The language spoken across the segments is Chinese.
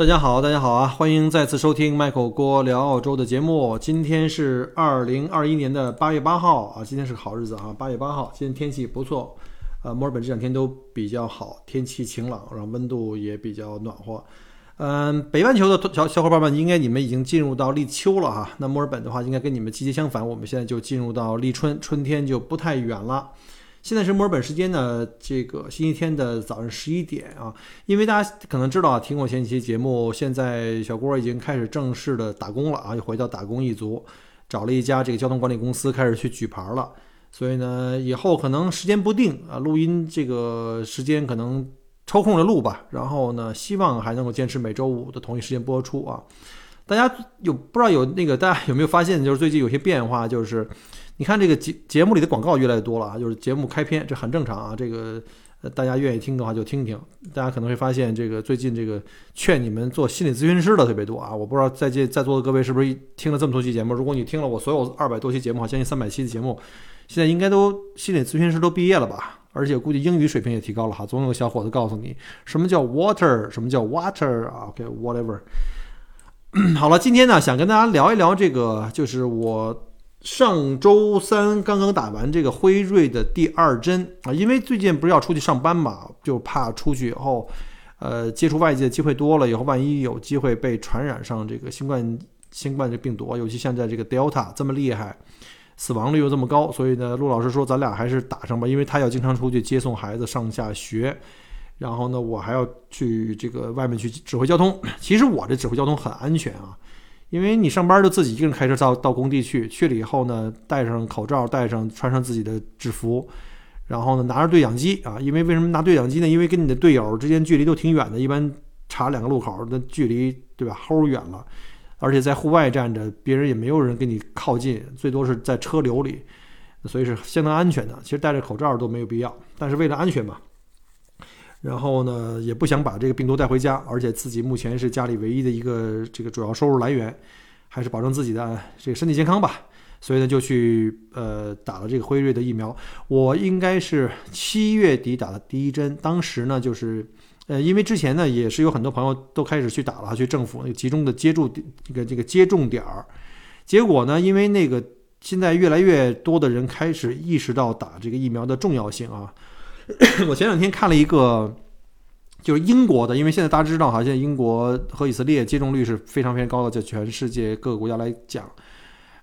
大家好，大家好啊！欢迎再次收听麦口锅聊澳洲的节目。今天是二零二一年的八月八号啊，今天是个好日子啊，八月八号，今天天气不错，呃，墨尔本这两天都比较好，天气晴朗，然后温度也比较暖和。嗯，北半球的小小伙伴们，应该你们已经进入到立秋了哈。那墨尔本的话，应该跟你们季节相反，我们现在就进入到立春，春天就不太远了。现在是墨尔本时间呢，这个星期天的早上十一点啊。因为大家可能知道啊，听过前几期节目，现在小郭已经开始正式的打工了啊，又回到打工一族，找了一家这个交通管理公司开始去举牌了。所以呢，以后可能时间不定啊，录音这个时间可能抽空的录吧。然后呢，希望还能够坚持每周五的同一时间播出啊。大家有不知道有那个大家有没有发现，就是最近有些变化，就是。你看这个节节目里的广告越来越多了啊，就是节目开篇，这很正常啊。这个，大家愿意听的话就听听。大家可能会发现，这个最近这个劝你们做心理咨询师的特别多啊。我不知道在这在座的各位是不是听了这么多期节目？如果你听了我所有二百多期节目，将近三百期的节目，现在应该都心理咨询师都毕业了吧？而且估计英语水平也提高了哈。总有个小伙子告诉你什么叫 water，什么叫 water 啊？OK，whatever。好了，今天呢想跟大家聊一聊这个，就是我。上周三刚刚打完这个辉瑞的第二针啊，因为最近不是要出去上班嘛，就怕出去以后，呃，接触外界的机会多了以后，万一有机会被传染上这个新冠新冠这病毒，尤其现在这个 Delta 这么厉害，死亡率又这么高，所以呢，陆老师说咱俩还是打上吧，因为他要经常出去接送孩子上下学，然后呢，我还要去这个外面去指挥交通。其实我这指挥交通很安全啊。因为你上班就自己一个人开车到到工地去，去了以后呢，戴上口罩，戴上穿上自己的制服，然后呢拿着对讲机啊，因为为什么拿对讲机呢？因为跟你的队友之间距离都挺远的，一般查两个路口那距离对吧，齁远了，而且在户外站着，别人也没有人跟你靠近，最多是在车流里，所以是相当安全的。其实戴着口罩都没有必要，但是为了安全嘛。然后呢，也不想把这个病毒带回家，而且自己目前是家里唯一的一个这个主要收入来源，还是保证自己的这个身体健康吧。所以呢，就去呃打了这个辉瑞的疫苗。我应该是七月底打的第一针，当时呢就是呃，因为之前呢也是有很多朋友都开始去打了，去政府那个集中的接种这个这个接种点儿。结果呢，因为那个现在越来越多的人开始意识到打这个疫苗的重要性啊。我前两天看了一个，就是英国的，因为现在大家知道哈，现在英国和以色列接种率是非常非常高的，在全世界各个国家来讲。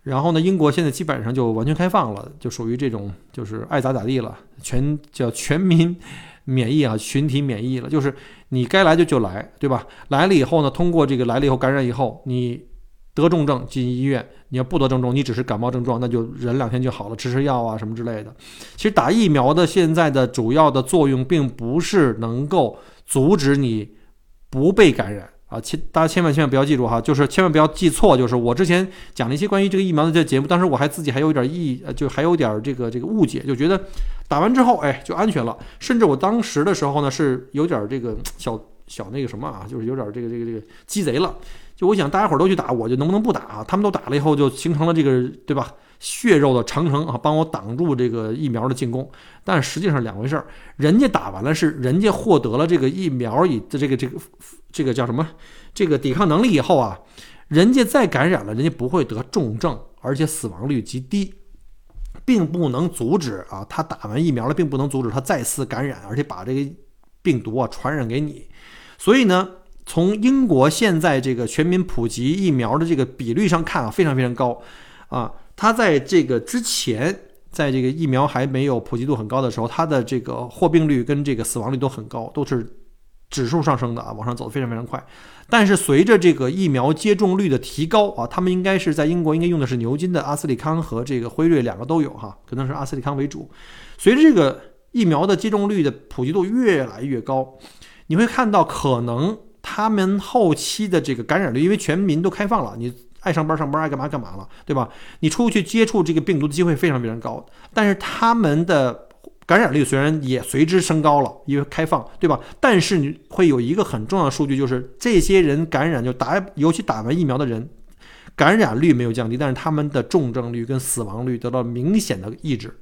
然后呢，英国现在基本上就完全开放了，就属于这种就是爱咋咋地了，全叫全民 免疫啊，群体免疫了，就是你该来就就来，对吧？来了以后呢，通过这个来了以后感染以后，你。得重症进医院，你要不得症状，你只是感冒症状，那就忍两天就好了，吃吃药啊什么之类的。其实打疫苗的现在的主要的作用，并不是能够阻止你不被感染啊，千大家千万千万不要记住哈，就是千万不要记错，就是我之前讲了一些关于这个疫苗的这节目，当时我还自己还有一点意，就还有点这个这个误解，就觉得打完之后哎就安全了，甚至我当时的时候呢是有点这个小小那个什么啊，就是有点这个这个这个鸡贼了。就我想大家伙都去打，我就能不能不打啊？他们都打了以后，就形成了这个，对吧？血肉的长城啊，帮我挡住这个疫苗的进攻。但实际上两回事儿，人家打完了是人家获得了这个疫苗以的这个这个这个叫什么？这个抵抗能力以后啊，人家再感染了，人家不会得重症，而且死亡率极低，并不能阻止啊，他打完疫苗了，并不能阻止他再次感染，而且把这个病毒啊传染给你。所以呢。从英国现在这个全民普及疫苗的这个比率上看啊，非常非常高，啊，它在这个之前，在这个疫苗还没有普及度很高的时候，它的这个获病率跟这个死亡率都很高，都是指数上升的啊，往上走的非常非常快。但是随着这个疫苗接种率的提高啊，他们应该是在英国应该用的是牛津的阿斯利康和这个辉瑞两个都有哈，可能是阿斯利康为主。随着这个疫苗的接种率的普及度越来越高，你会看到可能。他们后期的这个感染率，因为全民都开放了，你爱上班上班，爱干嘛干嘛了，对吧？你出去接触这个病毒的机会非常非常高，但是他们的感染率虽然也随之升高了，因为开放，对吧？但是你会有一个很重要的数据，就是这些人感染就打，尤其打完疫苗的人，感染率没有降低，但是他们的重症率跟死亡率得到明显的抑制。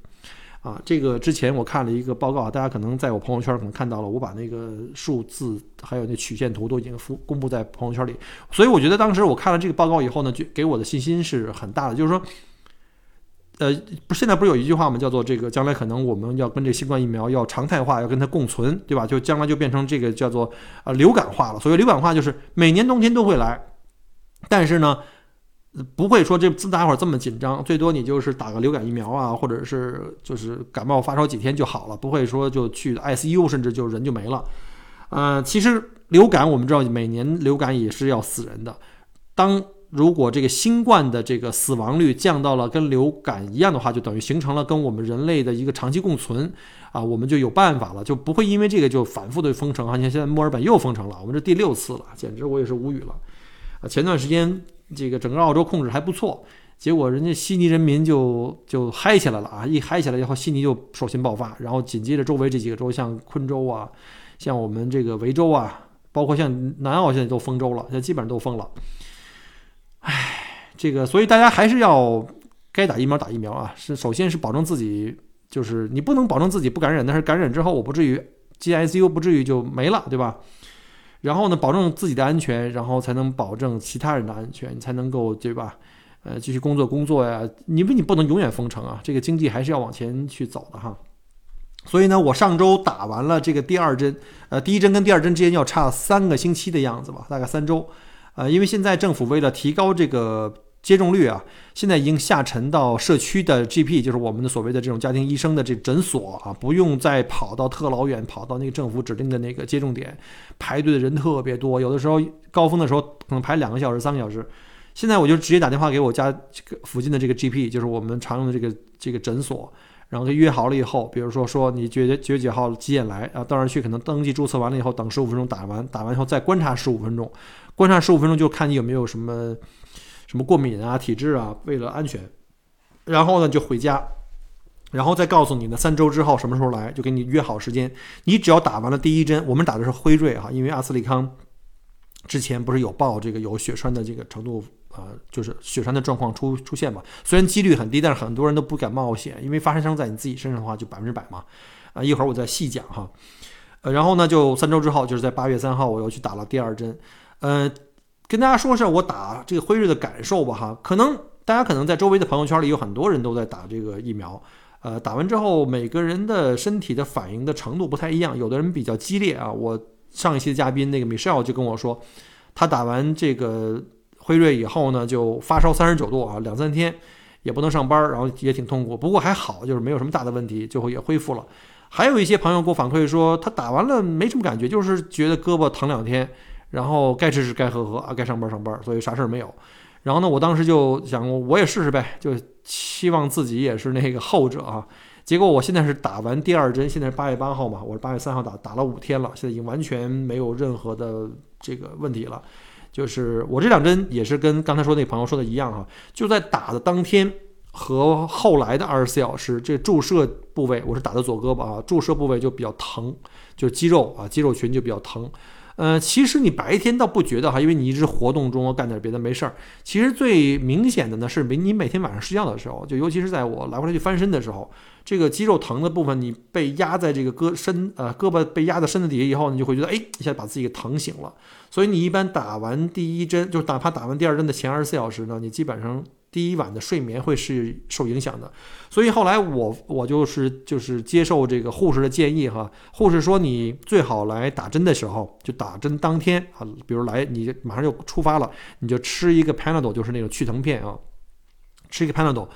啊，这个之前我看了一个报告，大家可能在我朋友圈可能看到了，我把那个数字还有那曲线图都已经公公布在朋友圈里。所以我觉得当时我看了这个报告以后呢，就给我的信心是很大的，就是说，呃，不，现在不是有一句话吗？叫做这个将来可能我们要跟这新冠疫苗要常态化，要跟它共存，对吧？就将来就变成这个叫做啊流感化了。所谓流感化，就是每年冬天都会来，但是呢。不会说这自大伙儿这么紧张，最多你就是打个流感疫苗啊，或者是就是感冒发烧几天就好了，不会说就去 ICU，甚至就人就没了。呃，其实流感我们知道每年流感也是要死人的。当如果这个新冠的这个死亡率降到了跟流感一样的话，就等于形成了跟我们人类的一个长期共存啊，我们就有办法了，就不会因为这个就反复的封城啊。你看现在墨尔本又封城了，我们这第六次了，简直我也是无语了。啊，前段时间。这个整个澳洲控制还不错，结果人家悉尼人民就就嗨起来了啊！一嗨起来以后，悉尼就首先爆发，然后紧接着周围这几个州，像昆州啊，像我们这个维州啊，包括像南澳现在都封州了，现在基本上都封了。唉，这个所以大家还是要该打疫苗打疫苗啊！是首先是保证自己，就是你不能保证自己不感染，但是感染之后我不至于进 ICU，不至于就没了，对吧？然后呢，保证自己的安全，然后才能保证其他人的安全，你才能够对吧？呃，继续工作工作呀。因为你不能永远封城啊，这个经济还是要往前去走的哈。所以呢，我上周打完了这个第二针，呃，第一针跟第二针之间要差三个星期的样子吧，大概三周。呃，因为现在政府为了提高这个。接种率啊，现在已经下沉到社区的 GP，就是我们的所谓的这种家庭医生的这诊所啊，不用再跑到特老远，跑到那个政府指定的那个接种点，排队的人特别多，有的时候高峰的时候可能排两个小时、三个小时。现在我就直接打电话给我家这个附近的这个 GP，就是我们常用的这个这个诊所，然后他约好了以后，比如说说你几月几几号几点来啊，到那儿去可能登记注册完了以后，等十五分钟打完，打完以后再观察十五分钟，观察十五分钟就看你有没有什么。什么过敏啊、体质啊，为了安全，然后呢就回家，然后再告诉你呢，三周之后什么时候来，就给你约好时间。你只要打完了第一针，我们打的是辉瑞哈，因为阿斯利康之前不是有报这个有血栓的这个程度啊，就是血栓的状况出出现嘛。虽然几率很低，但是很多人都不敢冒险，因为发生在你自己身上的话就百分之百嘛。啊，一会儿我再细讲哈。呃，然后呢，就三周之后，就是在八月三号，我又去打了第二针，呃。跟大家说一下我打这个辉瑞的感受吧，哈，可能大家可能在周围的朋友圈里有很多人都在打这个疫苗，呃，打完之后每个人的身体的反应的程度不太一样，有的人比较激烈啊。我上一期的嘉宾那个 Michelle 就跟我说，他打完这个辉瑞以后呢，就发烧三十九度啊，两三天也不能上班，然后也挺痛苦，不过还好，就是没有什么大的问题，最后也恢复了。还有一些朋友给我反馈说，他打完了没什么感觉，就是觉得胳膊疼两天。然后该吃吃该喝喝啊，该上班上班，所以啥事儿没有。然后呢，我当时就想，我也试试呗，就希望自己也是那个后者啊。结果我现在是打完第二针，现在是八月八号嘛，我是八月三号打，打了五天了，现在已经完全没有任何的这个问题了。就是我这两针也是跟刚才说那朋友说的一样哈，就在打的当天和后来的二十四小时，这注射部位我是打的左胳膊啊，注射部位就比较疼，就是肌肉啊，肌肉群就比较疼。呃，其实你白天倒不觉得哈，因为你一直活动中干点别的没事儿。其实最明显的呢是，你每天晚上睡觉的时候，就尤其是在我来回来去翻身的时候，这个肌肉疼的部分，你被压在这个胳身呃胳膊被压在身子底下以后，你就会觉得哎一下把自己给疼醒了。所以你一般打完第一针，就哪怕打完第二针的前二十四小时呢，你基本上。第一晚的睡眠会是受影响的，所以后来我我就是就是接受这个护士的建议哈，护士说你最好来打针的时候就打针当天啊，比如来你马上就出发了，你就吃一个 Panadol，就是那种去疼片啊，吃一个 Panadol，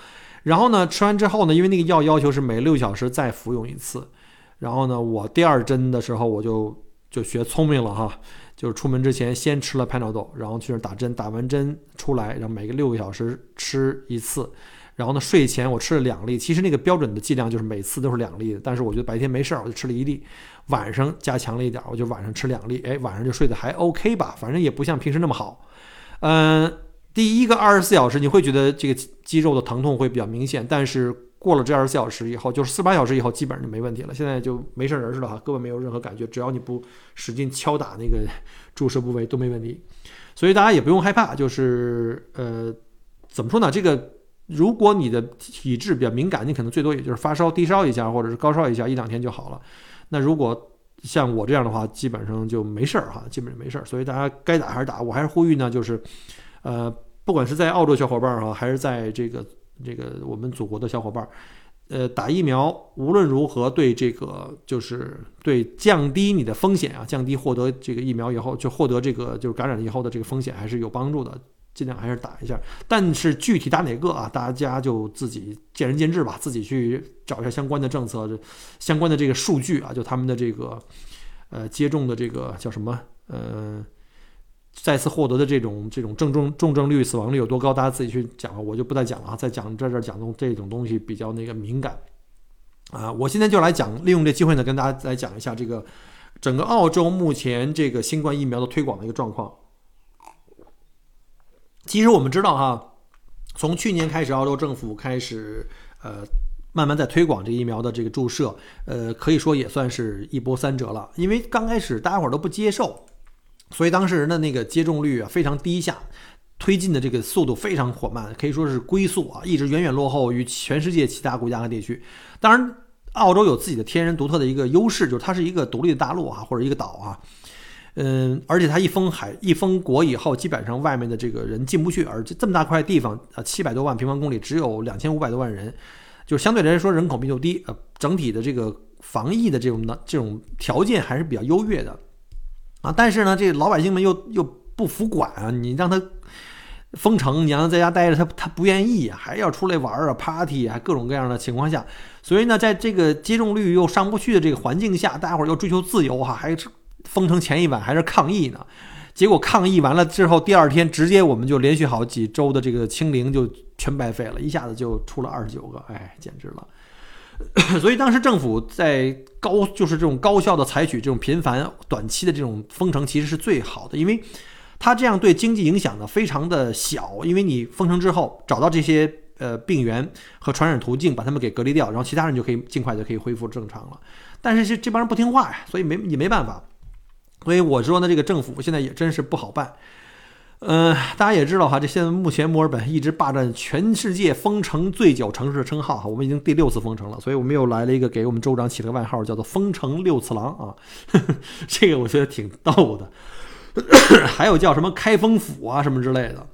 然后呢吃完之后呢，因为那个药要求是每六小时再服用一次，然后呢我第二针的时候我就就学聪明了哈。就是出门之前先吃了 penal，然后去那打针，打完针出来，然后每个六个小时吃一次，然后呢睡前我吃了两粒，其实那个标准的剂量就是每次都是两粒的，但是我觉得白天没事儿，我就吃了一粒，晚上加强了一点，我就晚上吃两粒，哎，晚上就睡得还 OK 吧，反正也不像平时那么好。嗯，第一个二十四小时你会觉得这个肌肉的疼痛会比较明显，但是。过了这二十四小时以后，就是四八小时以后，基本上就没问题了。现在就没事人似的哈，根本没有任何感觉，只要你不使劲敲打那个注射部位都没问题。所以大家也不用害怕，就是呃，怎么说呢？这个如果你的体质比较敏感，你可能最多也就是发烧、低烧一下，或者是高烧一下，一两天就好了。那如果像我这样的话，基本上就没事儿哈，基本上没事儿。所以大家该打还是打。我还是呼吁呢，就是呃，不管是在澳洲小伙伴儿哈，还是在这个这个我们祖国的小伙伴儿。呃，打疫苗无论如何对这个就是对降低你的风险啊，降低获得这个疫苗以后就获得这个就是感染以后的这个风险还是有帮助的，尽量还是打一下。但是具体打哪个啊，大家就自己见仁见智吧，自己去找一下相关的政策、相关的这个数据啊，就他们的这个呃接种的这个叫什么呃。再次获得的这种这种重症重症率、死亡率有多高？大家自己去讲了，我就不再讲了啊。再讲在这儿讲的这种东西比较那个敏感啊。我现在就来讲，利用这机会呢，跟大家来讲一下这个整个澳洲目前这个新冠疫苗的推广的一个状况。其实我们知道哈，从去年开始，澳洲政府开始呃慢慢在推广这疫苗的这个注射，呃，可以说也算是一波三折了。因为刚开始大家伙都不接受。所以当事人的那个接种率啊非常低下，推进的这个速度非常缓慢，可以说是龟速啊，一直远远落后于全世界其他国家和地区。当然，澳洲有自己的天然独特的一个优势，就是它是一个独立的大陆啊，或者一个岛啊，嗯，而且它一封海一封国以后，基本上外面的这个人进不去，而且这么大块地方啊，七百多万平方公里，只有两千五百多万人，就相对来说人口密度低，呃，整体的这个防疫的这种的这种条件还是比较优越的。啊，但是呢，这老百姓们又又不服管啊！你让他封城，你让他在家待着，他他不愿意，还要出来玩啊，party 啊，各种各样的情况下，所以呢，在这个接种率又上不去的这个环境下，大家伙又追求自由哈，还是封城前一晚还是抗议呢？结果抗议完了之后，第二天直接我们就连续好几周的这个清零就全白费了，一下子就出了二十九个，哎，简直了。所以当时政府在高，就是这种高效的采取这种频繁、短期的这种封城，其实是最好的，因为它这样对经济影响呢非常的小，因为你封城之后找到这些呃病源和传染途径，把他们给隔离掉，然后其他人就可以尽快就可以恢复正常了。但是这这帮人不听话呀，所以没也没办法。所以我说呢，这个政府现在也真是不好办。嗯，大家也知道哈，这现在目前墨尔本一直霸占全世界封城最久城市的称号哈，我们已经第六次封城了，所以我们又来了一个给我们州长起了个外号，叫做“封城六次郎”啊，这个我觉得挺逗的。还有叫什么“开封府”啊什么之类的，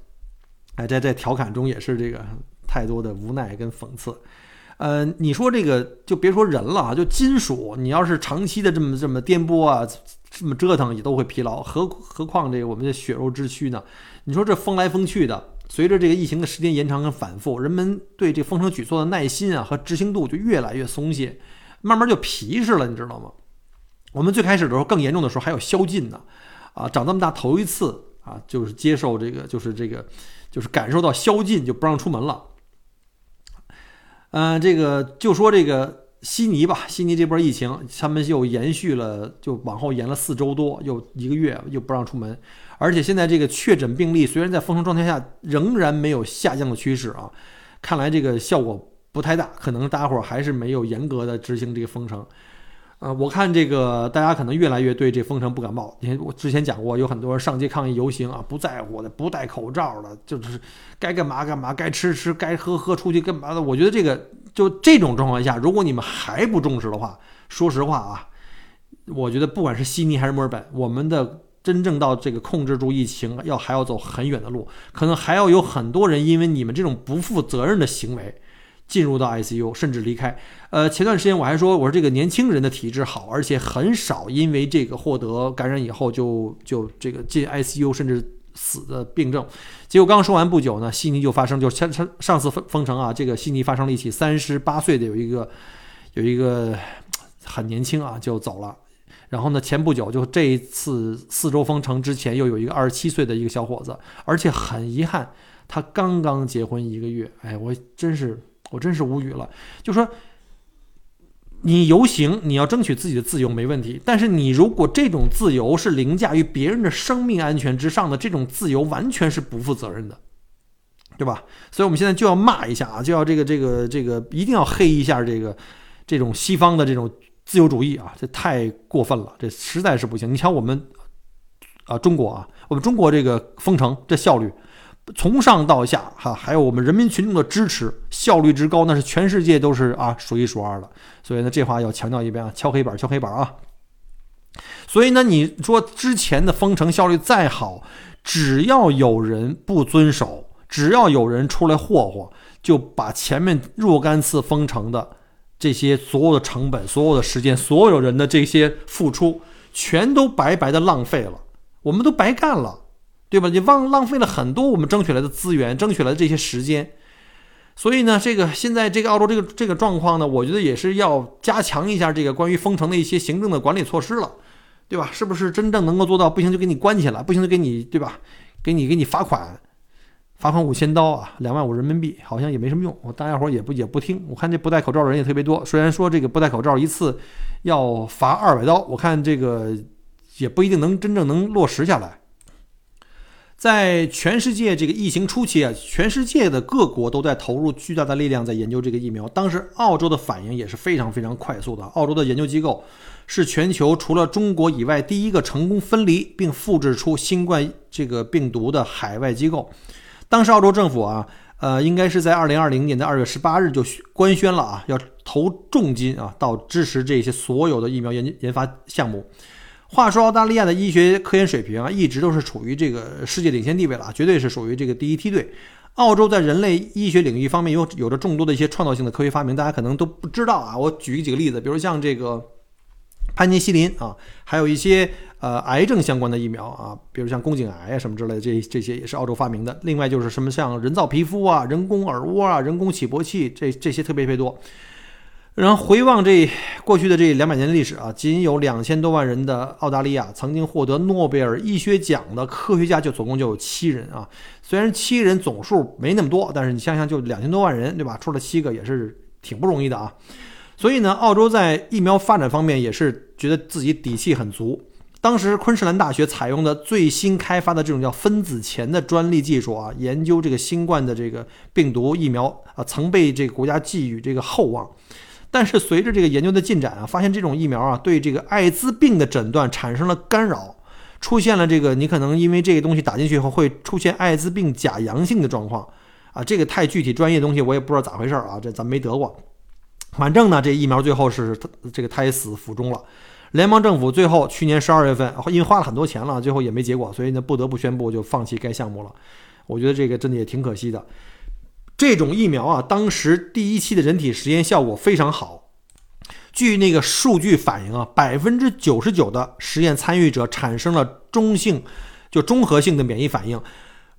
哎，在在调侃中也是这个太多的无奈跟讽刺。呃，你说这个就别说人了啊，就金属，你要是长期的这么这么颠簸啊。这么折腾也都会疲劳，何何况这个我们的血肉之躯呢？你说这风来风去的，随着这个疫情的时间延长跟反复，人们对这封城举措的耐心啊和执行度就越来越松懈，慢慢就皮实了，你知道吗？我们最开始的时候更严重的时候还有宵禁呢，啊，长这么大头一次啊，就是接受这个，就是这个，就是感受到宵禁就不让出门了。嗯，这个就说这个。悉尼吧，悉尼这波疫情，他们又延续了，就往后延了四周多，又一个月又不让出门，而且现在这个确诊病例虽然在封城状态下仍然没有下降的趋势啊，看来这个效果不太大，可能大家伙还是没有严格的执行这个封城。呃，我看这个大家可能越来越对这封城不感冒。你看我之前讲过，有很多人上街抗议游行啊，不在乎的，不戴口罩的，就是该干嘛干嘛，该吃吃，该喝喝，出去干嘛的。我觉得这个就这种状况下，如果你们还不重视的话，说实话啊，我觉得不管是悉尼还是墨尔本，我们的真正到这个控制住疫情，要还要走很远的路，可能还要有很多人因为你们这种不负责任的行为。进入到 ICU，甚至离开。呃，前段时间我还说，我说这个年轻人的体质好，而且很少因为这个获得感染以后就就这个进 ICU 甚至死的病症。结果刚说完不久呢，悉尼就发生，就上上上次封封城啊，这个悉尼发生了一起三十八岁的有一个有一个很年轻啊就走了。然后呢，前不久就这一次四周封城之前又有一个二十七岁的一个小伙子，而且很遗憾，他刚刚结婚一个月。哎，我真是。我真是无语了，就说你游行，你要争取自己的自由没问题，但是你如果这种自由是凌驾于别人的生命安全之上的，这种自由完全是不负责任的，对吧？所以我们现在就要骂一下啊，就要这个这个这个，一定要黑一下这个这种西方的这种自由主义啊，这太过分了，这实在是不行。你瞧我们啊，中国啊，我们中国这个封城这效率。从上到下哈，还有我们人民群众的支持，效率之高，那是全世界都是啊数一数二的。所以呢，这话要强调一遍啊，敲黑板，敲黑板啊。所以呢，你说之前的封城效率再好，只要有人不遵守，只要有人出来霍霍，就把前面若干次封城的这些所有的成本、所有的时间、所有人的这些付出，全都白白的浪费了，我们都白干了。对吧？你浪浪费了很多我们争取来的资源，争取来的这些时间，所以呢，这个现在这个澳洲这个这个状况呢，我觉得也是要加强一下这个关于封城的一些行政的管理措施了，对吧？是不是真正能够做到？不行就给你关起来，不行就给你，对吧？给你给你罚款，罚款五千刀啊，两万五人民币，好像也没什么用。我大家伙也不也不听。我看这不戴口罩的人也特别多，虽然说这个不戴口罩一次要罚二百刀，我看这个也不一定能真正能落实下来。在全世界这个疫情初期啊，全世界的各国都在投入巨大的力量在研究这个疫苗。当时澳洲的反应也是非常非常快速的。澳洲的研究机构是全球除了中国以外第一个成功分离并复制出新冠这个病毒的海外机构。当时澳洲政府啊，呃，应该是在二零二零年的二月十八日就官宣了啊，要投重金啊到支持这些所有的疫苗研研发项目。话说，澳大利亚的医学科研水平啊，一直都是处于这个世界领先地位了，绝对是属于这个第一梯队。澳洲在人类医学领域方面有有着众多的一些创造性的科学发明，大家可能都不知道啊。我举几个例子，比如像这个潘尼西林啊，还有一些呃癌症相关的疫苗啊，比如像宫颈癌啊什么之类的，这这些也是澳洲发明的。另外就是什么像人造皮肤啊、人工耳蜗啊、人工起搏器，这这些特别特别多。然后回望这过去的这两百年的历史啊，仅有两千多万人的澳大利亚，曾经获得诺贝尔医学奖的科学家就总共就有七人啊。虽然七人总数没那么多，但是你想想，就两千多万人，对吧？出了七个也是挺不容易的啊。所以呢，澳洲在疫苗发展方面也是觉得自己底气很足。当时昆士兰大学采用的最新开发的这种叫分子钳的专利技术啊，研究这个新冠的这个病毒疫苗啊，曾被这个国家寄予这个厚望。但是随着这个研究的进展啊，发现这种疫苗啊对这个艾滋病的诊断产生了干扰，出现了这个你可能因为这个东西打进去以后会出现艾滋病假阳性的状况啊，这个太具体专业的东西我也不知道咋回事啊，这咱没得过。反正呢，这疫苗最后是这个胎死腹中了。联邦政府最后去年十二月份因为花了很多钱了，最后也没结果，所以呢不得不宣布就放弃该项目了。我觉得这个真的也挺可惜的。这种疫苗啊，当时第一期的人体实验效果非常好，据那个数据反映啊，百分之九十九的实验参与者产生了中性，就综合性的免疫反应。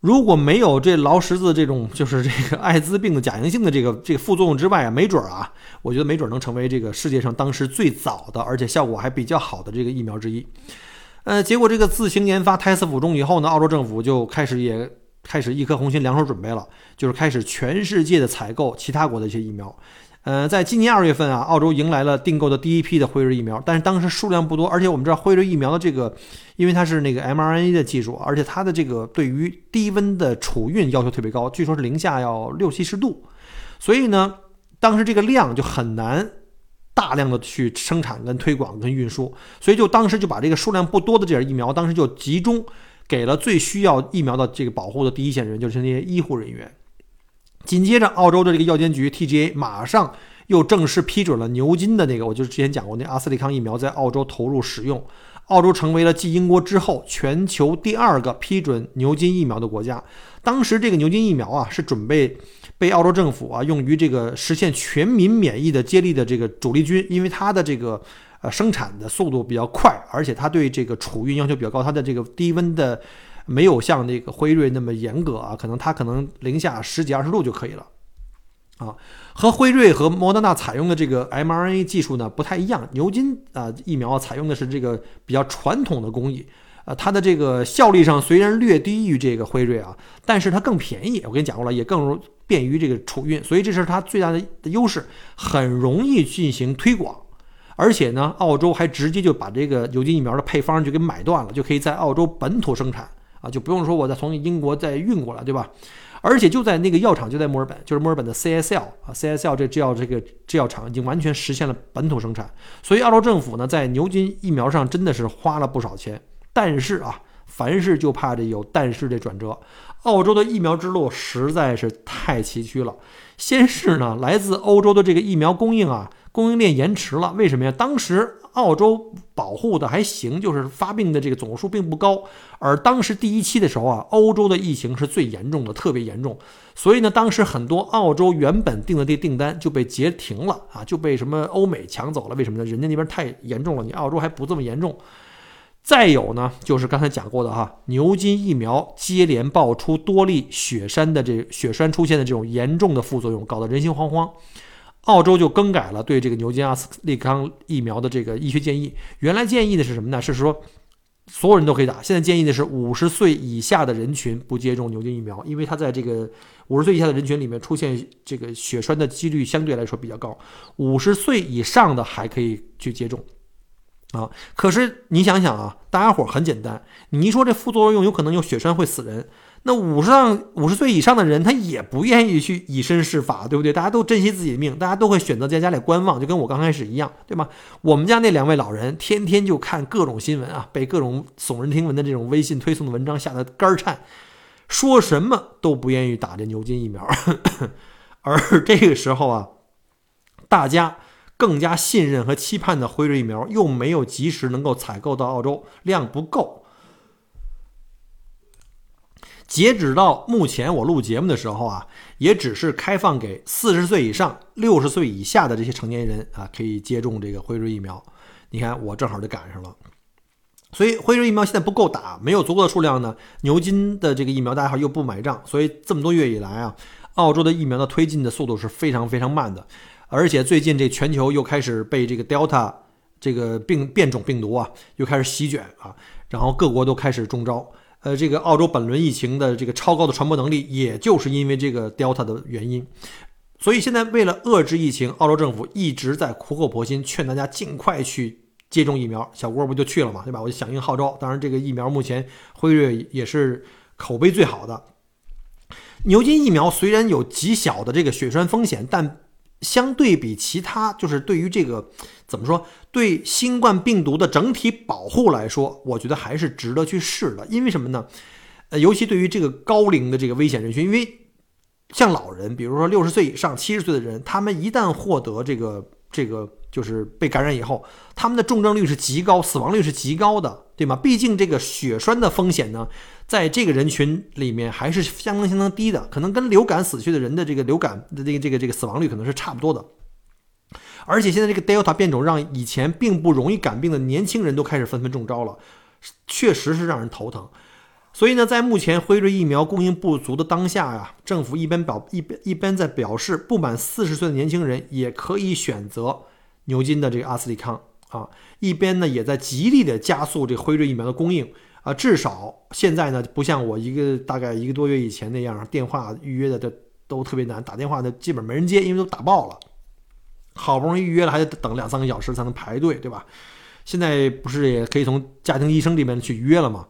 如果没有这劳什子这种就是这个艾滋病的假阳性的这个这个副作用之外啊，没准儿啊，我觉得没准儿能成为这个世界上当时最早的，而且效果还比较好的这个疫苗之一。呃，结果这个自行研发胎死腹中以后呢，澳洲政府就开始也。开始一颗红心两手准备了，就是开始全世界的采购其他国的一些疫苗。呃，在今年二月份啊，澳洲迎来了订购的第一批的辉瑞疫苗，但是当时数量不多，而且我们知道辉瑞疫苗的这个，因为它是那个 mRNA 的技术，而且它的这个对于低温的储运要求特别高，据说是零下要六七十度，所以呢，当时这个量就很难大量的去生产、跟推广、跟运输，所以就当时就把这个数量不多的这点疫苗，当时就集中。给了最需要疫苗的这个保护的第一线人，就是那些医护人员。紧接着，澳洲的这个药监局 TGA 马上又正式批准了牛津的那个，我就是之前讲过那阿斯利康疫苗在澳洲投入使用。澳洲成为了继英国之后全球第二个批准牛津疫苗的国家。当时这个牛津疫苗啊，是准备被澳洲政府啊用于这个实现全民免疫的接力的这个主力军，因为它的这个。呃，生产的速度比较快，而且它对这个储运要求比较高，它的这个低温的没有像那个辉瑞那么严格啊，可能它可能零下十几二十度就可以了，啊，和辉瑞和莫德纳采用的这个 mRNA 技术呢不太一样，牛津啊疫苗采用的是这个比较传统的工艺，呃，它的这个效率上虽然略低于这个辉瑞啊，但是它更便宜，我跟你讲过了，也更便于这个储运，所以这是它最大的优势，很容易进行推广。而且呢，澳洲还直接就把这个牛津疫苗的配方就给买断了，就可以在澳洲本土生产啊，就不用说我再从英国再运过来，对吧？而且就在那个药厂就在墨尔本，就是墨尔本的 CSL 啊，CSL 这制药这个制药厂已经完全实现了本土生产。所以澳洲政府呢，在牛津疫苗上真的是花了不少钱。但是啊，凡事就怕这有但是这转折。澳洲的疫苗之路实在是太崎岖了。先是呢，来自欧洲的这个疫苗供应啊，供应链延迟了。为什么呀？当时澳洲保护的还行，就是发病的这个总数并不高。而当时第一期的时候啊，欧洲的疫情是最严重的，特别严重。所以呢，当时很多澳洲原本订的这订单就被截停了啊，就被什么欧美抢走了。为什么呢？人家那边太严重了，你澳洲还不这么严重。再有呢，就是刚才讲过的哈，牛津疫苗接连爆出多例血栓的这血栓出现的这种严重的副作用，搞得人心惶惶。澳洲就更改了对这个牛津阿斯利康疫苗的这个医学建议，原来建议的是什么呢？是说所有人都可以打，现在建议的是五十岁以下的人群不接种牛津疫苗，因为它在这个五十岁以下的人群里面出现这个血栓的几率相对来说比较高，五十岁以上的还可以去接种。啊，可是你想想啊，大家伙很简单，你一说这副作用有可能有血栓会死人，那五十上五十岁以上的人他也不愿意去以身试法，对不对？大家都珍惜自己的命，大家都会选择在家里观望，就跟我刚开始一样，对吗？我们家那两位老人天天就看各种新闻啊，被各种耸人听闻的这种微信推送的文章吓得肝颤，说什么都不愿意打这牛津疫苗，而这个时候啊，大家。更加信任和期盼的辉瑞疫苗又没有及时能够采购到澳洲，量不够。截止到目前我录节目的时候啊，也只是开放给四十岁以上、六十岁以下的这些成年人啊，可以接种这个辉瑞疫苗。你看，我正好就赶上了。所以辉瑞疫苗现在不够打，没有足够的数量呢。牛津的这个疫苗大家又不买账，所以这么多月以来啊，澳洲的疫苗的推进的速度是非常非常慢的。而且最近这全球又开始被这个 Delta 这个病变种病毒啊，又开始席卷啊，然后各国都开始中招。呃，这个澳洲本轮疫情的这个超高的传播能力，也就是因为这个 Delta 的原因。所以现在为了遏制疫情，澳洲政府一直在苦口婆心劝大家尽快去接种疫苗。小郭不就去了嘛，对吧？我就响应号召。当然，这个疫苗目前辉瑞也是口碑最好的。牛津疫苗虽然有极小的这个血栓风险，但相对比其他，就是对于这个怎么说，对新冠病毒的整体保护来说，我觉得还是值得去试的。因为什么呢？呃，尤其对于这个高龄的这个危险人群，因为像老人，比如说六十岁以上、七十岁的人，他们一旦获得这个这个就是被感染以后，他们的重症率是极高，死亡率是极高的，对吗？毕竟这个血栓的风险呢。在这个人群里面还是相当相当低的，可能跟流感死去的人的这个流感的这个这个这个死亡率可能是差不多的。而且现在这个 Delta 变种让以前并不容易感病的年轻人都开始纷纷中招了，确实是让人头疼。所以呢，在目前辉瑞疫苗供应不足的当下呀，政府一边表一边一边在表示，不满四十岁的年轻人也可以选择牛津的这个阿斯利康啊，一边呢也在极力的加速这辉瑞疫苗的供应。啊，至少现在呢，不像我一个大概一个多月以前那样，电话预约的都都特别难，打电话的基本没人接，因为都打爆了。好不容易预约了，还得等两三个小时才能排队，对吧？现在不是也可以从家庭医生这边去约了吗？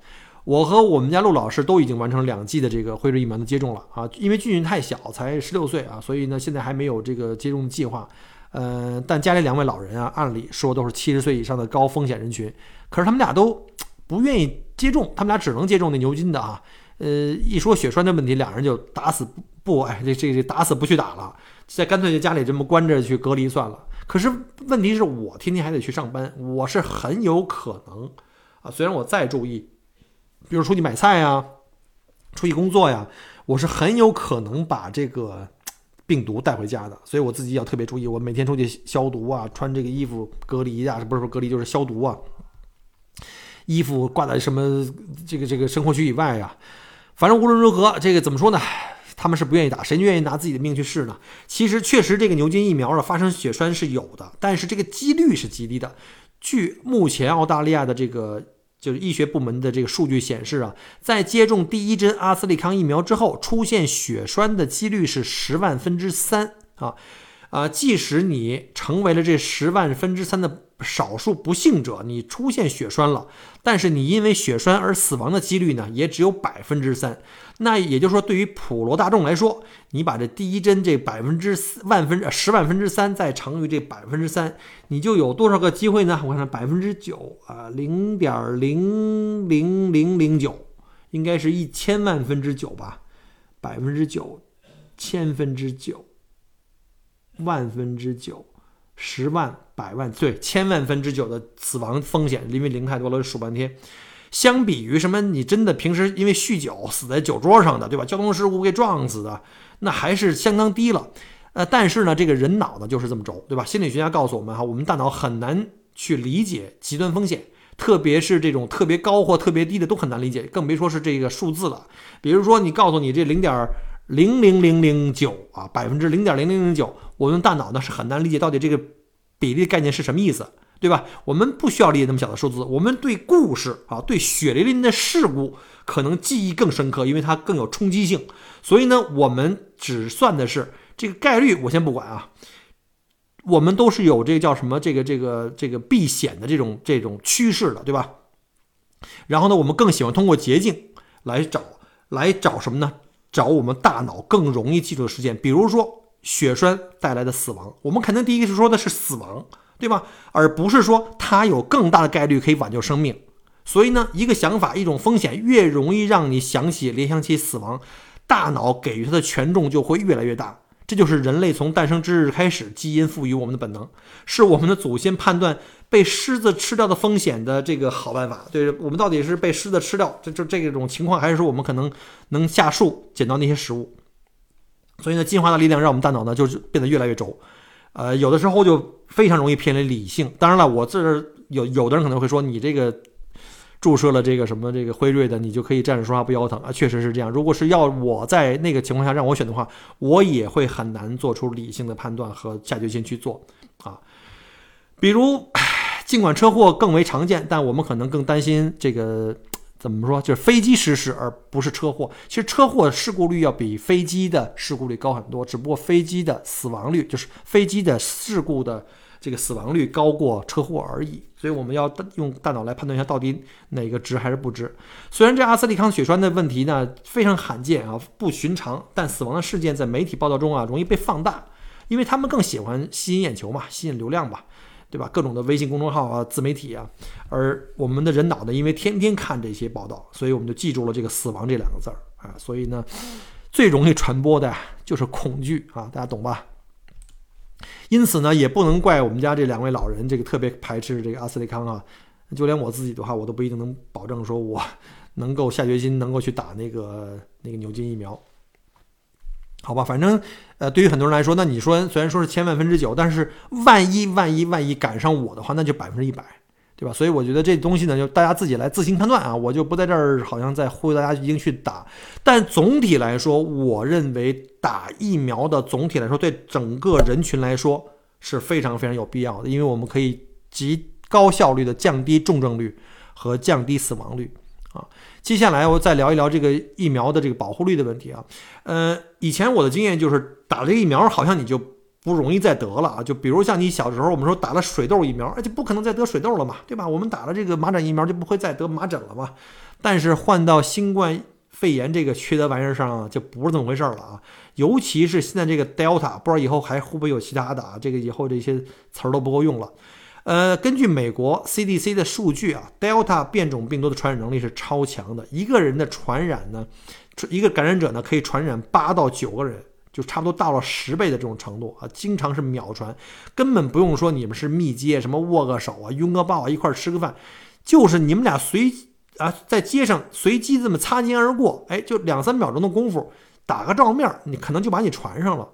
我和我们家陆老师都已经完成两剂的这个辉瑞疫苗的接种了啊，因为俊俊太小，才十六岁啊，所以呢，现在还没有这个接种计划。呃，但家里两位老人啊，按理说都是七十岁以上的高风险人群，可是他们俩都不愿意。接种，他们俩只能接种那牛津的啊。呃，一说血栓的问题，两人就打死不，哎，这这这打死不去打了，再干脆就家里这么关着去隔离算了。可是问题是我天天还得去上班，我是很有可能啊，虽然我再注意，比如出去买菜呀，出去工作呀，我是很有可能把这个病毒带回家的，所以我自己要特别注意，我每天出去消毒啊，穿这个衣服隔离呀，不是说隔离就是消毒啊。衣服挂在什么这个这个生活区以外呀？反正无论如何，这个怎么说呢？他们是不愿意打，谁愿意拿自己的命去试呢？其实确实，这个牛津疫苗的发生血栓是有的，但是这个几率是极低的。据目前澳大利亚的这个就是医学部门的这个数据显示啊，在接种第一针阿斯利康疫苗之后，出现血栓的几率是十万分之三啊。啊，即使你成为了这十万分之三的少数不幸者，你出现血栓了，但是你因为血栓而死亡的几率呢，也只有百分之三。那也就是说，对于普罗大众来说，你把这第一针这百分之四万分十万分之三再乘以这百分之三，你就有多少个机会呢？我看百分之九啊，零点零零零零九，应该是一千万分之九吧，百分之九，千分之九。万分之九，十万、百万，对，千万分之九的死亡风险，因为零太多了，数半天。相比于什么，你真的平时因为酗酒死在酒桌上的，对吧？交通事故给撞死的，那还是相当低了。呃，但是呢，这个人脑呢就是这么轴，对吧？心理学家告诉我们哈，我们大脑很难去理解极端风险，特别是这种特别高或特别低的都很难理解，更别说是这个数字了。比如说，你告诉你这零点。零零零零九啊，百分之零点零零零九，我们大脑呢是很难理解到底这个比例概念是什么意思，对吧？我们不需要理解那么小的数字，我们对故事啊，对血淋淋的事故可能记忆更深刻，因为它更有冲击性。所以呢，我们只算的是这个概率，我先不管啊。我们都是有这个叫什么这个这个这个避险的这种这种趋势的，对吧？然后呢，我们更喜欢通过捷径来找来找什么呢？找我们大脑更容易记住的事件，比如说血栓带来的死亡，我们肯定第一个是说的是死亡，对吧？而不是说它有更大的概率可以挽救生命。所以呢，一个想法、一种风险越容易让你想起、联想起死亡，大脑给予它的权重就会越来越大。这就是人类从诞生之日开始，基因赋予我们的本能，是我们的祖先判断被狮子吃掉的风险的这个好办法。对我们到底是被狮子吃掉，这就这种情况，还是说我们可能能下树捡到那些食物？所以呢，进化的力量让我们大脑呢就是变得越来越轴，呃，有的时候就非常容易偏离理性。当然了，我这有有的人可能会说你这个。注射了这个什么这个辉瑞的，你就可以站着说话不腰疼啊，确实是这样。如果是要我在那个情况下让我选的话，我也会很难做出理性的判断和下决心去做啊。比如，尽管车祸更为常见，但我们可能更担心这个 怎么说，就是飞机失事而不是车祸。其实车祸事故率要比飞机的事故率高很多，只不过飞机的死亡率就是飞机的事故的。这个死亡率高过车祸而已，所以我们要用大脑来判断一下到底哪个值还是不值。虽然这阿斯利康血栓的问题呢非常罕见啊，不寻常，但死亡的事件在媒体报道中啊容易被放大，因为他们更喜欢吸引眼球嘛，吸引流量吧，对吧？各种的微信公众号啊、自媒体啊，而我们的人脑呢，因为天天看这些报道，所以我们就记住了这个“死亡”这两个字儿啊，所以呢，最容易传播的就是恐惧啊，大家懂吧？因此呢，也不能怪我们家这两位老人这个特别排斥这个阿斯利康啊。就连我自己的话，我都不一定能保证说我能够下决心能够去打那个那个牛津疫苗。好吧，反正呃，对于很多人来说，那你说虽然说是千万分之九，但是万一万一万一赶上我的话，那就百分之一百。对吧？所以我觉得这东西呢，就大家自己来自行判断啊，我就不在这儿好像在呼吁大家一定去打。但总体来说，我认为打疫苗的总体来说，对整个人群来说是非常非常有必要的，因为我们可以极高效率的降低重症率和降低死亡率啊。接下来我再聊一聊这个疫苗的这个保护率的问题啊。呃，以前我的经验就是打这个疫苗，好像你就。不容易再得了啊！就比如像你小时候，我们说打了水痘疫苗，而且不可能再得水痘了嘛，对吧？我们打了这个麻疹疫苗，就不会再得麻疹了嘛。但是换到新冠肺炎这个缺德玩意儿上，就不是这么回事了啊！尤其是现在这个 Delta，不知道以后还会不会有其他的啊？这个以后这些词儿都不够用了。呃，根据美国 CDC 的数据啊，Delta 变种病毒的传染能力是超强的，一个人的传染呢，一个感染者呢可以传染八到九个人。就差不多到了十倍的这种程度啊，经常是秒传，根本不用说你们是密接，什么握个手啊、拥个抱啊、一块吃个饭，就是你们俩随啊在街上随机这么擦肩而过，哎，就两三秒钟的功夫，打个照面，你可能就把你传上了。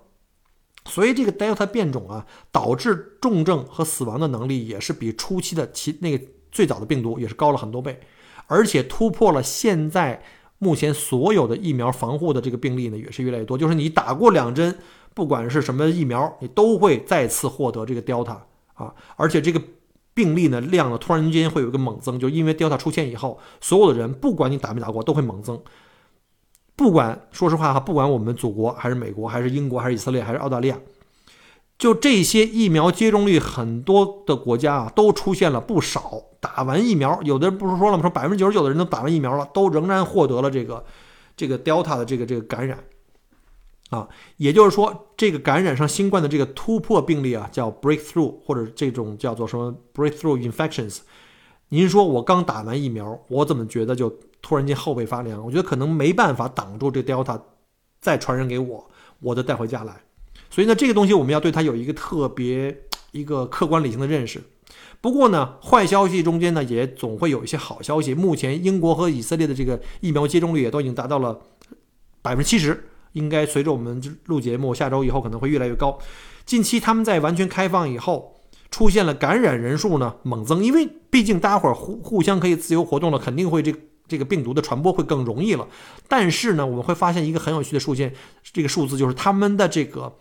所以这个 Delta 变种啊，导致重症和死亡的能力也是比初期的其那个最早的病毒也是高了很多倍，而且突破了现在。目前所有的疫苗防护的这个病例呢，也是越来越多。就是你打过两针，不管是什么疫苗，你都会再次获得这个 Delta 啊。而且这个病例呢量呢，突然间会有一个猛增，就因为 Delta 出现以后，所有的人不管你打没打过，都会猛增。不管说实话哈，不管我们祖国还是美国，还是英国，还是以色列，还是澳大利亚，就这些疫苗接种率很多的国家啊，都出现了不少打完疫苗，有的人不是说了吗？说百分之九十九的人都打完疫苗了，都仍然获得了这个这个 Delta 的这个这个感染啊。也就是说，这个感染上新冠的这个突破病例啊，叫 breakthrough 或者这种叫做什么 breakthrough infections。您说我刚打完疫苗，我怎么觉得就突然间后背发凉？我觉得可能没办法挡住这 Delta 再传染给我，我就带回家来。所以呢，这个东西我们要对它有一个特别一个客观理性的认识。不过呢，坏消息中间呢也总会有一些好消息。目前英国和以色列的这个疫苗接种率也都已经达到了百分之七十，应该随着我们录节目，下周以后可能会越来越高。近期他们在完全开放以后，出现了感染人数呢猛增，因为毕竟大家伙互互相可以自由活动了，肯定会这这个病毒的传播会更容易了。但是呢，我们会发现一个很有趣的数件，这个数字就是他们的这个。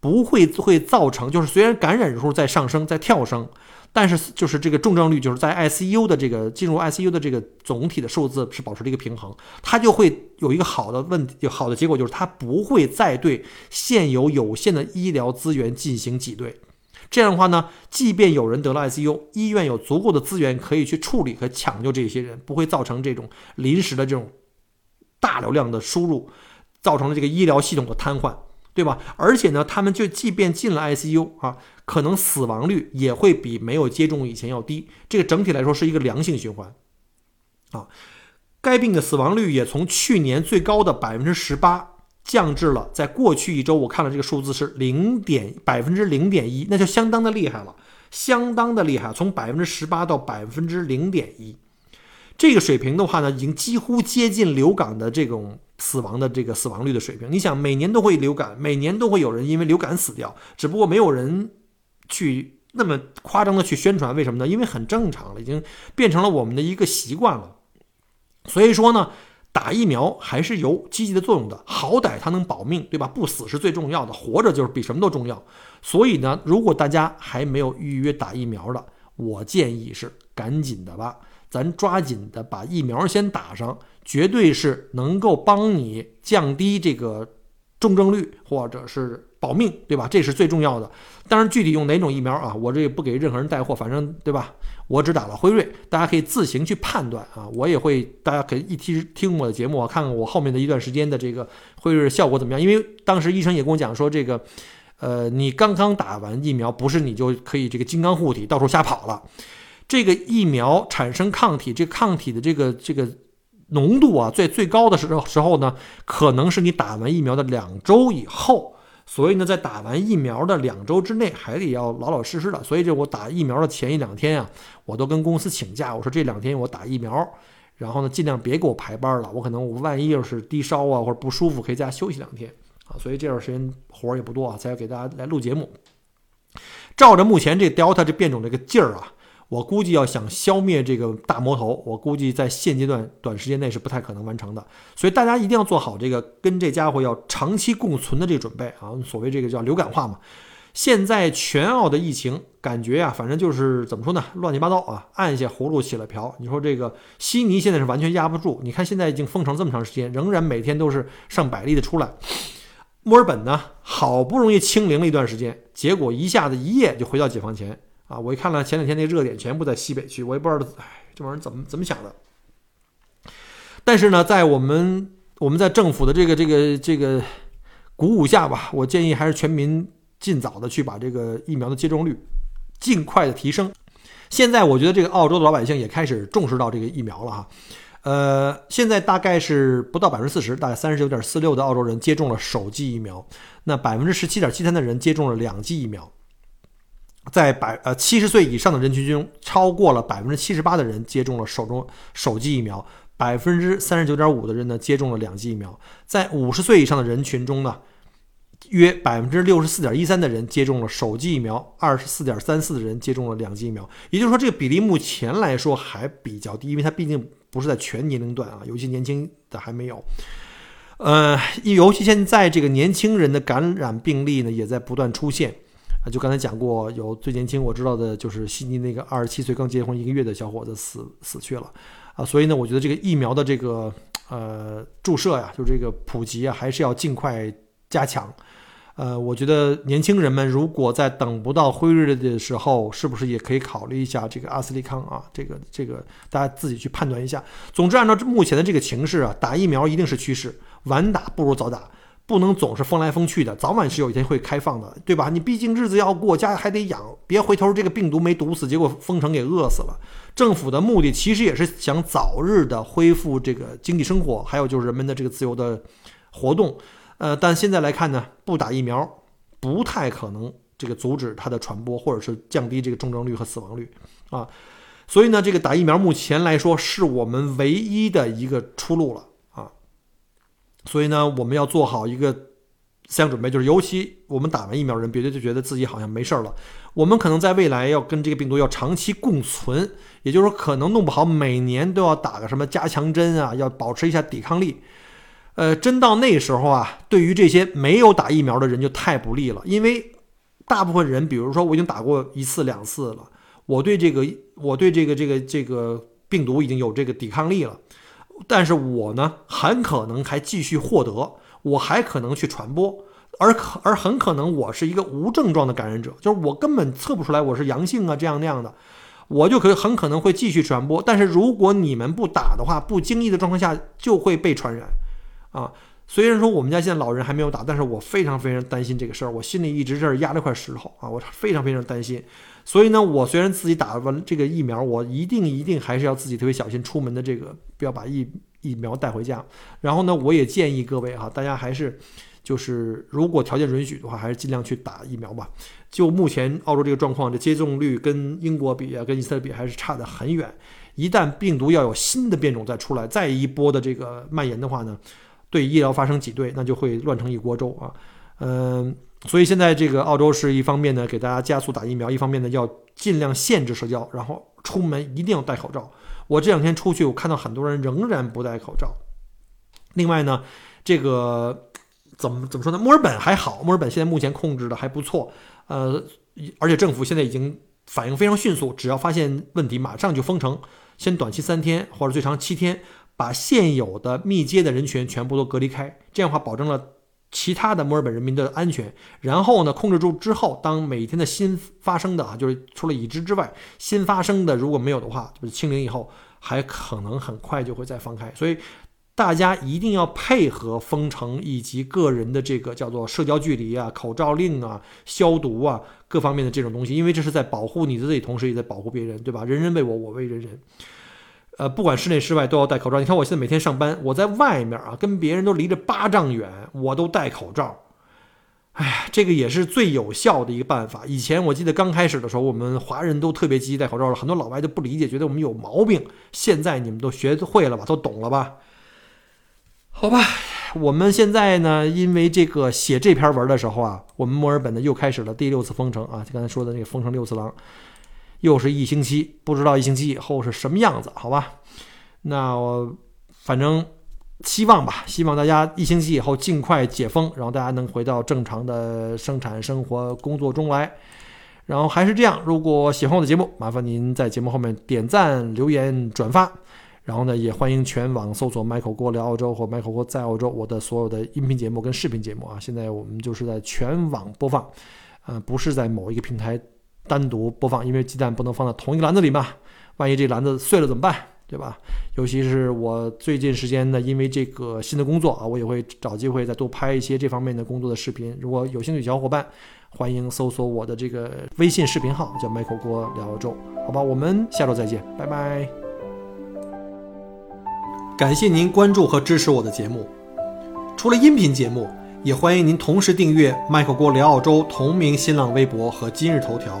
不会会造成，就是虽然感染人数在上升，在跳升，但是就是这个重症率，就是在 ICU 的这个进入 ICU 的这个总体的数字是保持了一个平衡，它就会有一个好的问题，好的结果就是它不会再对现有有限的医疗资源进行挤兑。这样的话呢，即便有人得了 ICU，医院有足够的资源可以去处理和抢救这些人，不会造成这种临时的这种大流量的输入，造成了这个医疗系统的瘫痪。对吧？而且呢，他们就即便进了 ICU 啊，可能死亡率也会比没有接种以前要低。这个整体来说是一个良性循环啊。该病的死亡率也从去年最高的百分之十八降至了，在过去一周我看了这个数字是零点百分之零点一，那就相当的厉害了，相当的厉害，从百分之十八到百分之零点一，这个水平的话呢，已经几乎接近流感的这种。死亡的这个死亡率的水平，你想每年都会流感，每年都会有人因为流感死掉，只不过没有人去那么夸张的去宣传，为什么呢？因为很正常了，已经变成了我们的一个习惯了。所以说呢，打疫苗还是有积极的作用的，好歹它能保命，对吧？不死是最重要的，活着就是比什么都重要。所以呢，如果大家还没有预约打疫苗的，我建议是赶紧的吧，咱抓紧的把疫苗先打上。绝对是能够帮你降低这个重症率，或者是保命，对吧？这是最重要的。当然，具体用哪种疫苗啊，我这也不给任何人带货，反正对吧？我只打了辉瑞，大家可以自行去判断啊。我也会，大家可以一听听我的节目啊，看看我后面的一段时间的这个辉瑞效果怎么样。因为当时医生也跟我讲说，这个，呃，你刚刚打完疫苗，不是你就可以这个金刚护体到处瞎跑了。这个疫苗产生抗体，这抗体的这个这个。浓度啊，最最高的时候时候呢，可能是你打完疫苗的两周以后。所以呢，在打完疫苗的两周之内，还得要老老实实的。所以，就我打疫苗的前一两天啊，我都跟公司请假，我说这两天我打疫苗，然后呢，尽量别给我排班了。我可能我万一要是低烧啊或者不舒服，可以在家休息两天啊。所以这段时间活儿也不多啊，才要给大家来录节目。照着目前这 Delta 这变种这个劲儿啊。我估计要想消灭这个大魔头，我估计在现阶段短时间内是不太可能完成的。所以大家一定要做好这个跟这家伙要长期共存的这个准备啊！所谓这个叫流感化嘛。现在全澳的疫情感觉呀，反正就是怎么说呢，乱七八糟啊，按下葫芦起了瓢。你说这个悉尼现在是完全压不住，你看现在已经封城这么长时间，仍然每天都是上百例的出来。墨尔本呢，好不容易清零了一段时间，结果一下子一夜就回到解放前。啊，我一看了前两天那热点全部在西北区，我也不知道，哎，这玩意儿怎么怎么想的。但是呢，在我们我们在政府的这个这个这个鼓舞下吧，我建议还是全民尽早的去把这个疫苗的接种率尽快的提升。现在我觉得这个澳洲的老百姓也开始重视到这个疫苗了哈。呃，现在大概是不到百分之四十，大概三十九点四六的澳洲人接种了首剂疫苗，那百分之十七点七三的人接种了两剂疫苗。在百呃七十岁以上的人群中，超过了百分之七十八的人接种了手中首剂疫苗，百分之三十九点五的人呢接种了两剂疫苗。在五十岁以上的人群中呢，约百分之六十四点一三的人接种了首剂疫苗，二十四点三四的人接种了两剂疫苗。也就是说，这个比例目前来说还比较低，因为它毕竟不是在全年龄段啊，有些年轻的还没有。呃，尤其现在这个年轻人的感染病例呢，也在不断出现。啊，就刚才讲过，有最年轻我知道的，就是悉尼那个二十七岁刚结婚一个月的小伙子死死去了，啊，所以呢，我觉得这个疫苗的这个呃注射呀，就这个普及啊，还是要尽快加强，呃，我觉得年轻人们如果在等不到辉瑞的时候，是不是也可以考虑一下这个阿斯利康啊？这个这个大家自己去判断一下。总之，按照目前的这个情势啊，打疫苗一定是趋势，晚打不如早打，不能总是风来风去的，早晚是有一天会开放的，对吧？你毕竟日子要过，家还得养，别回头这个病毒没毒死，结果封城给饿死了。政府的目的其实也是想早日的恢复这个经济生活，还有就是人们的这个自由的活动。呃，但现在来看呢，不打疫苗不太可能这个阻止它的传播，或者是降低这个重症率和死亡率啊。所以呢，这个打疫苗目前来说是我们唯一的一个出路了。所以呢，我们要做好一个思想准备，就是尤其我们打完疫苗人，别的就觉得自己好像没事儿了。我们可能在未来要跟这个病毒要长期共存，也就是说，可能弄不好每年都要打个什么加强针啊，要保持一下抵抗力。呃，真到那时候啊，对于这些没有打疫苗的人就太不利了，因为大部分人，比如说我已经打过一次两次了，我对这个我对这个这个这个病毒已经有这个抵抗力了，但是我呢，很可能还继续获得，我还可能去传播，而可而很可能我是一个无症状的感染者，就是我根本测不出来我是阳性啊，这样那样的，我就可以很可能会继续传播。但是如果你们不打的话，不经意的状况下就会被传染。啊，虽然说我们家现在老人还没有打，但是我非常非常担心这个事儿，我心里一直这儿压了块石头啊，我非常非常担心。所以呢，我虽然自己打完这个疫苗，我一定一定还是要自己特别小心出门的这个，不要把疫疫苗带回家。然后呢，我也建议各位哈，大家还是就是如果条件允许的话，还是尽量去打疫苗吧。就目前澳洲这个状况，这接种率跟英国比啊，跟以色列比还是差得很远。一旦病毒要有新的变种再出来，再一波的这个蔓延的话呢？对医疗发生挤兑，那就会乱成一锅粥啊。嗯，所以现在这个澳洲是一方面呢，给大家加速打疫苗，一方面呢要尽量限制社交，然后出门一定要戴口罩。我这两天出去，我看到很多人仍然不戴口罩。另外呢，这个怎么怎么说呢？墨尔本还好，墨尔本现在目前控制的还不错。呃，而且政府现在已经反应非常迅速，只要发现问题，马上就封城，先短期三天或者最长七天。把现有的密接的人群全部都隔离开，这样的话保证了其他的墨尔本人民的安全。然后呢，控制住之后，当每天的新发生的啊，就是除了已知之外，新发生的如果没有的话，就是清零以后，还可能很快就会再放开。所以大家一定要配合封城以及个人的这个叫做社交距离啊、口罩令啊、消毒啊各方面的这种东西，因为这是在保护你自己，同时也在保护别人，对吧？人人为我，我为人人。呃，不管室内室外都要戴口罩。你看，我现在每天上班，我在外面啊，跟别人都离着八丈远，我都戴口罩。哎，这个也是最有效的一个办法。以前我记得刚开始的时候，我们华人都特别积极戴口罩，很多老外都不理解，觉得我们有毛病。现在你们都学会了吧，都懂了吧？好吧，我们现在呢，因为这个写这篇文的时候啊，我们墨尔本呢又开始了第六次封城啊，就刚才说的那个封城六次郎。又是一星期，不知道一星期以后是什么样子，好吧？那我反正希望吧，希望大家一星期以后尽快解封，然后大家能回到正常的生产生活、工作中来。然后还是这样，如果喜欢我的节目，麻烦您在节目后面点赞、留言、转发。然后呢，也欢迎全网搜索 “Michael 郭聊澳洲”或 “Michael 郭在澳洲”，我的所有的音频节目跟视频节目啊，现在我们就是在全网播放，呃，不是在某一个平台。单独播放，因为鸡蛋不能放在同一个篮子里嘛，万一这篮子碎了怎么办？对吧？尤其是我最近时间呢，因为这个新的工作啊，我也会找机会再多拍一些这方面的工作的视频。如果有兴趣小伙伴，欢迎搜索我的这个微信视频号，叫 Michael 郭聊澳洲，好吧？我们下周再见，拜拜。感谢您关注和支持我的节目，除了音频节目。也欢迎您同时订阅麦克郭聊澳洲同名新浪微博和今日头条，